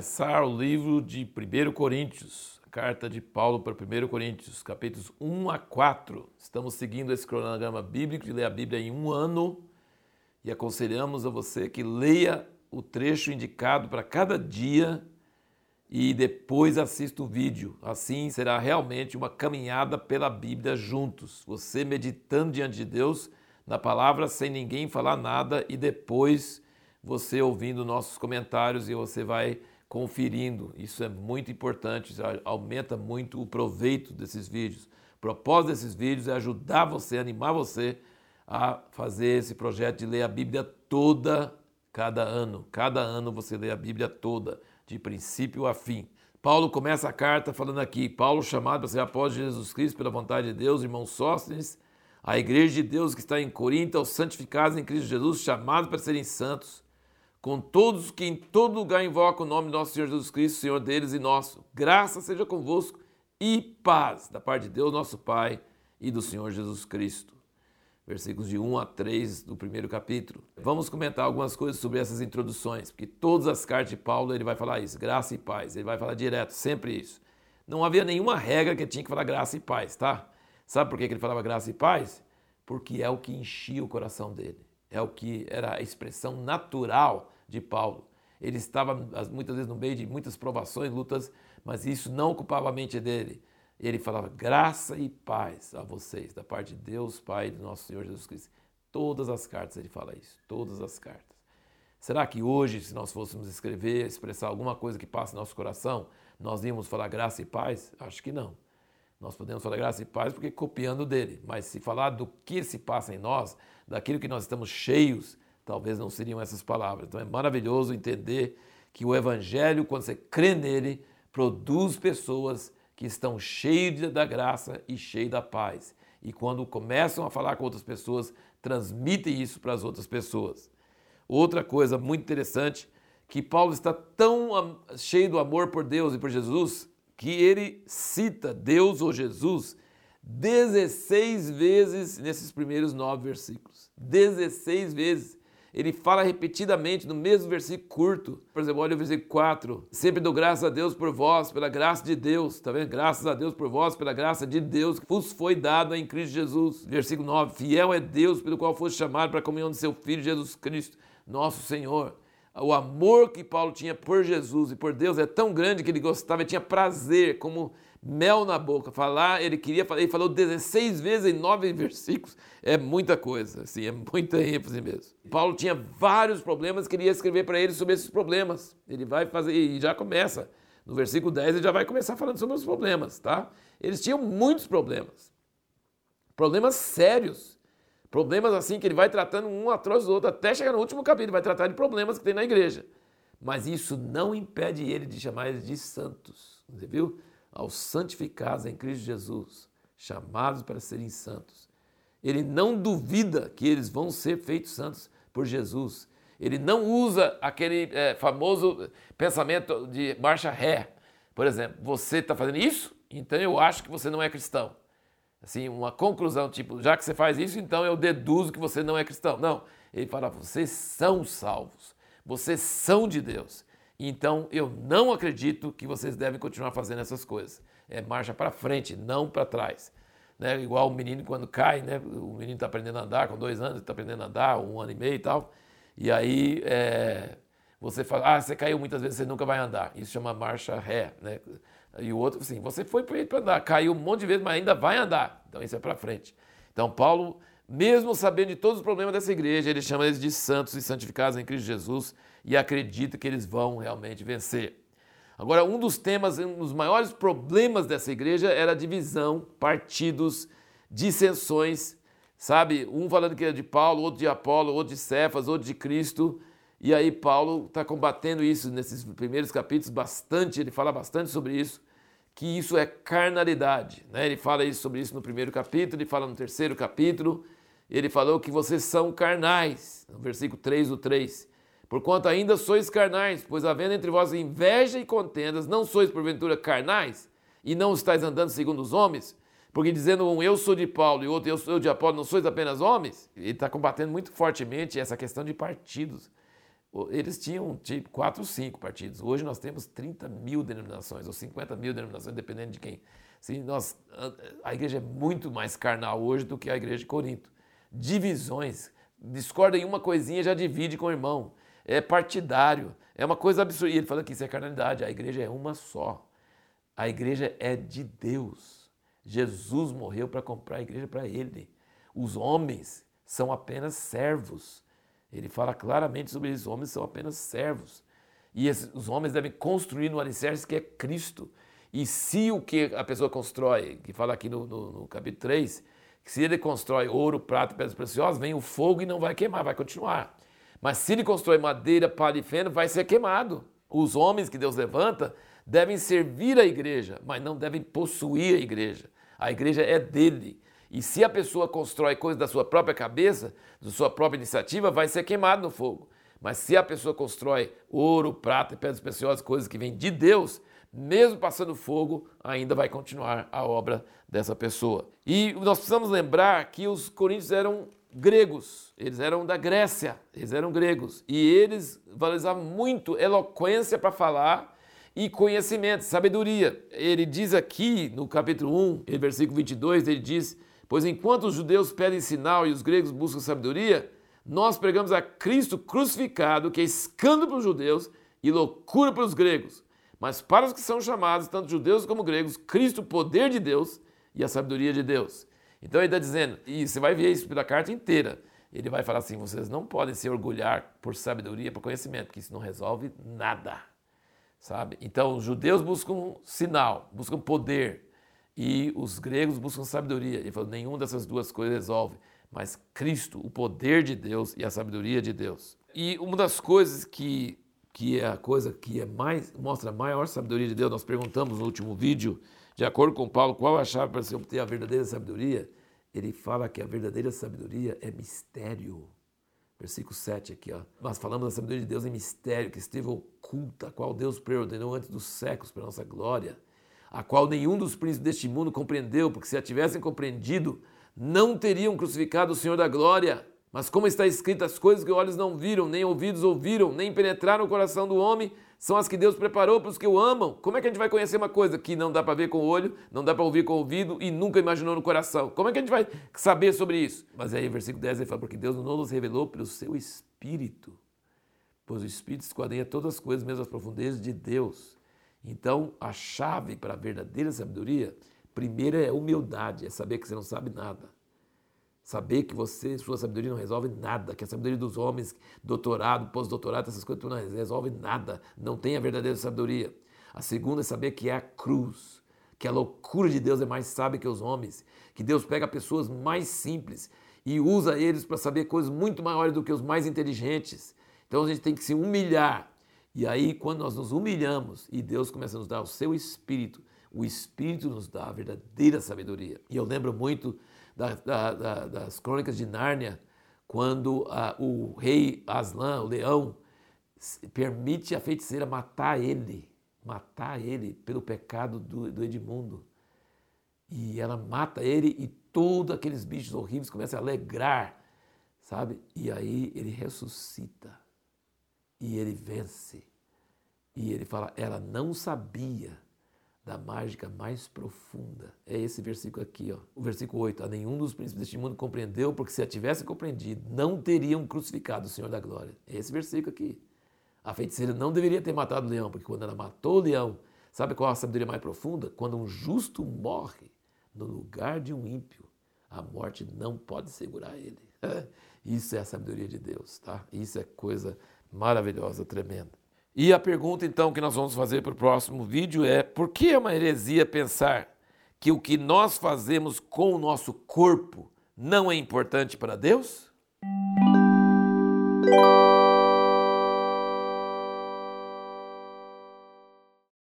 começar o livro de 1 Coríntios, carta de Paulo para 1 Coríntios, capítulos 1 a 4. Estamos seguindo esse cronograma bíblico de ler a Bíblia em um ano e aconselhamos a você que leia o trecho indicado para cada dia e depois assista o vídeo. Assim será realmente uma caminhada pela Bíblia juntos, você meditando diante de Deus na palavra sem ninguém falar nada e depois você ouvindo nossos comentários e você vai conferindo. Isso é muito importante, aumenta muito o proveito desses vídeos. O propósito desses vídeos é ajudar você, animar você a fazer esse projeto de ler a Bíblia toda cada ano. Cada ano você lê a Bíblia toda, de princípio a fim. Paulo começa a carta falando aqui, Paulo chamado para ser apóstolo de Jesus Cristo pela vontade de Deus, irmão Sóstenes, a igreja de Deus que está em Corinto, aos santificados em Cristo Jesus, chamados para serem santos, com todos que em todo lugar invocam o nome do nosso Senhor Jesus Cristo, Senhor deles e nosso. Graça seja convosco e paz da parte de Deus, nosso Pai, e do Senhor Jesus Cristo. Versículos de 1 a 3 do primeiro capítulo. Vamos comentar algumas coisas sobre essas introduções, porque todas as cartas de Paulo ele vai falar isso, graça e paz. Ele vai falar direto, sempre isso. Não havia nenhuma regra que tinha que falar graça e paz, tá? Sabe por que ele falava graça e paz? Porque é o que enchia o coração dele é o que era a expressão natural de Paulo. Ele estava muitas vezes no meio de muitas provações, lutas, mas isso não ocupava a mente dele. Ele falava graça e paz a vocês, da parte de Deus, Pai do nosso Senhor Jesus Cristo. Todas as cartas ele fala isso, todas as cartas. Será que hoje, se nós fôssemos escrever, expressar alguma coisa que passa no nosso coração, nós íamos falar graça e paz? Acho que não. Nós podemos falar graça e paz porque copiando dele, mas se falar do que se passa em nós, daquilo que nós estamos cheios, talvez não seriam essas palavras. Então é maravilhoso entender que o evangelho, quando você crê nele, produz pessoas que estão cheias da graça e cheias da paz. E quando começam a falar com outras pessoas, transmitem isso para as outras pessoas. Outra coisa muito interessante, que Paulo está tão cheio do amor por Deus e por Jesus, que ele cita Deus ou Jesus 16 vezes nesses primeiros nove versículos. 16 vezes. Ele fala repetidamente no mesmo versículo curto. Por exemplo, olha o versículo 4. Sempre dou graças a Deus por vós, pela graça de Deus. Está vendo? Graças a Deus por vós, pela graça de Deus que vos foi dado em Cristo Jesus. Versículo 9. Fiel é Deus pelo qual foste chamado para a comunhão de seu Filho Jesus Cristo, nosso Senhor o amor que Paulo tinha por Jesus e por Deus é tão grande que ele gostava, tinha prazer, como mel na boca. Falar, ele queria falar, ele falou 16 vezes em nove versículos, é muita coisa, assim, é muita ênfase mesmo. Paulo tinha vários problemas, queria escrever para ele sobre esses problemas. Ele vai fazer, e já começa. No versículo 10 ele já vai começar falando sobre os problemas, tá? Eles tinham muitos problemas. Problemas sérios. Problemas assim que ele vai tratando um atrás do outro, até chegar no último capítulo, vai tratar de problemas que tem na igreja. Mas isso não impede ele de chamar eles de santos. Você viu? Aos santificados em Cristo Jesus, chamados para serem santos. Ele não duvida que eles vão ser feitos santos por Jesus. Ele não usa aquele é, famoso pensamento de marcha ré. Por exemplo, você está fazendo isso, então eu acho que você não é cristão assim, uma conclusão, tipo, já que você faz isso, então eu deduzo que você não é cristão. Não, ele fala, vocês são salvos, vocês são de Deus. Então eu não acredito que vocês devem continuar fazendo essas coisas. É marcha para frente, não para trás. Né? Igual o menino quando cai, né? o menino está aprendendo a andar com dois anos, está aprendendo a andar, um ano e meio e tal. E aí é, você fala, ah, você caiu muitas vezes, você nunca vai andar. Isso chama marcha ré. Né? E o outro, assim, você foi para andar, caiu um monte de vezes, mas ainda vai andar. Então isso é para frente. Então Paulo, mesmo sabendo de todos os problemas dessa igreja, ele chama eles de santos e santificados em Cristo Jesus e acredita que eles vão realmente vencer. Agora, um dos temas, um dos maiores problemas dessa igreja era a divisão, partidos, dissensões, sabe? Um falando que era de Paulo, outro de Apolo, outro de Cefas, outro de Cristo. E aí Paulo está combatendo isso nesses primeiros capítulos bastante, ele fala bastante sobre isso, que isso é carnalidade. Né? Ele fala isso, sobre isso no primeiro capítulo, ele fala no terceiro capítulo, ele falou que vocês são carnais, no versículo 3 do 3. Porquanto ainda sois carnais, pois havendo entre vós inveja e contendas, não sois porventura carnais, e não estáis andando segundo os homens, porque dizendo um eu sou de Paulo e outro eu sou de Apolo, não sois apenas homens, ele está combatendo muito fortemente essa questão de partidos eles tinham tipo 4 ou 5 partidos. Hoje nós temos 30 mil denominações, ou 50 mil denominações, dependendo de quem. Sim, nós, a igreja é muito mais carnal hoje do que a igreja de Corinto. Divisões, discorda em uma coisinha já divide com o irmão. É partidário, é uma coisa absurda. E ele fala que isso é carnalidade, a igreja é uma só. A igreja é de Deus. Jesus morreu para comprar a igreja para ele. Os homens são apenas servos. Ele fala claramente sobre isso. Os homens são apenas servos. E esses, os homens devem construir no alicerce que é Cristo. E se o que a pessoa constrói, que fala aqui no, no, no capítulo 3, que se ele constrói ouro, prata e pedras preciosas, vem o fogo e não vai queimar, vai continuar. Mas se ele constrói madeira, palha e feno, vai ser queimado. Os homens que Deus levanta devem servir a igreja, mas não devem possuir a igreja. A igreja é dele. E se a pessoa constrói coisas da sua própria cabeça, da sua própria iniciativa, vai ser queimado no fogo. Mas se a pessoa constrói ouro, prata e pedras preciosas, coisas que vêm de Deus, mesmo passando fogo, ainda vai continuar a obra dessa pessoa. E nós precisamos lembrar que os coríntios eram gregos, eles eram da Grécia, eles eram gregos, e eles valorizavam muito eloquência para falar e conhecimento, sabedoria. Ele diz aqui no capítulo 1, versículo 22, ele diz Pois enquanto os judeus pedem sinal e os gregos buscam sabedoria, nós pregamos a Cristo crucificado, que é escândalo para os judeus e loucura para os gregos. Mas para os que são chamados, tanto judeus como gregos, Cristo, o poder de Deus e a sabedoria de Deus. Então ele está dizendo, e você vai ver isso pela carta inteira. Ele vai falar assim: vocês não podem se orgulhar por sabedoria, por conhecimento, porque isso não resolve nada. Sabe? Então os judeus buscam sinal, buscam poder, e os gregos buscam sabedoria. Ele falou: nenhuma dessas duas coisas resolve, mas Cristo, o poder de Deus e a sabedoria de Deus. E uma das coisas que, que é a coisa que é mais, mostra a maior sabedoria de Deus, nós perguntamos no último vídeo, de acordo com Paulo, qual a chave para se obter a verdadeira sabedoria? Ele fala que a verdadeira sabedoria é mistério. Versículo 7 aqui, ó. Nós falamos da sabedoria de Deus em mistério, que esteve oculta, a qual Deus preordenou antes dos séculos para nossa glória a qual nenhum dos príncipes deste mundo compreendeu, porque se a tivessem compreendido, não teriam crucificado o Senhor da glória. Mas como está escrito, as coisas que olhos não viram, nem ouvidos ouviram, nem penetraram o coração do homem, são as que Deus preparou para os que o amam. Como é que a gente vai conhecer uma coisa que não dá para ver com o olho, não dá para ouvir com o ouvido e nunca imaginou no coração? Como é que a gente vai saber sobre isso? Mas aí, versículo 10, ele fala, porque Deus não nos revelou pelo seu Espírito, pois o Espírito esquadrinha todas as coisas, mesmo as profundezas de Deus. Então, a chave para a verdadeira sabedoria, primeiro é humildade, é saber que você não sabe nada. Saber que você, sua sabedoria não resolve nada, que a sabedoria dos homens, doutorado, pós-doutorado, essas coisas não resolve nada, não tem a verdadeira sabedoria. A segunda é saber que é a cruz, que a loucura de Deus é mais sábia que os homens, que Deus pega pessoas mais simples e usa eles para saber coisas muito maiores do que os mais inteligentes. Então a gente tem que se humilhar e aí, quando nós nos humilhamos e Deus começa a nos dar o seu espírito, o espírito nos dá a verdadeira sabedoria. E eu lembro muito da, da, da, das crônicas de Nárnia, quando a, o rei Aslan, o leão, permite a feiticeira matar ele, matar ele pelo pecado do, do Edmundo. E ela mata ele e todos aqueles bichos horríveis começam a alegrar, sabe? E aí ele ressuscita e ele vence. E ele fala, ela não sabia da mágica mais profunda. É esse versículo aqui, ó. o versículo 8. A nenhum dos príncipes deste mundo compreendeu, porque se a tivesse compreendido, não teriam crucificado o Senhor da glória. É esse versículo aqui. A feiticeira não deveria ter matado o leão, porque quando ela matou o leão, sabe qual é a sabedoria mais profunda? Quando um justo morre no lugar de um ímpio, a morte não pode segurar ele. Isso é a sabedoria de Deus, tá? Isso é coisa maravilhosa, tremenda. E a pergunta então que nós vamos fazer para o próximo vídeo é: por que é uma heresia pensar que o que nós fazemos com o nosso corpo não é importante para Deus?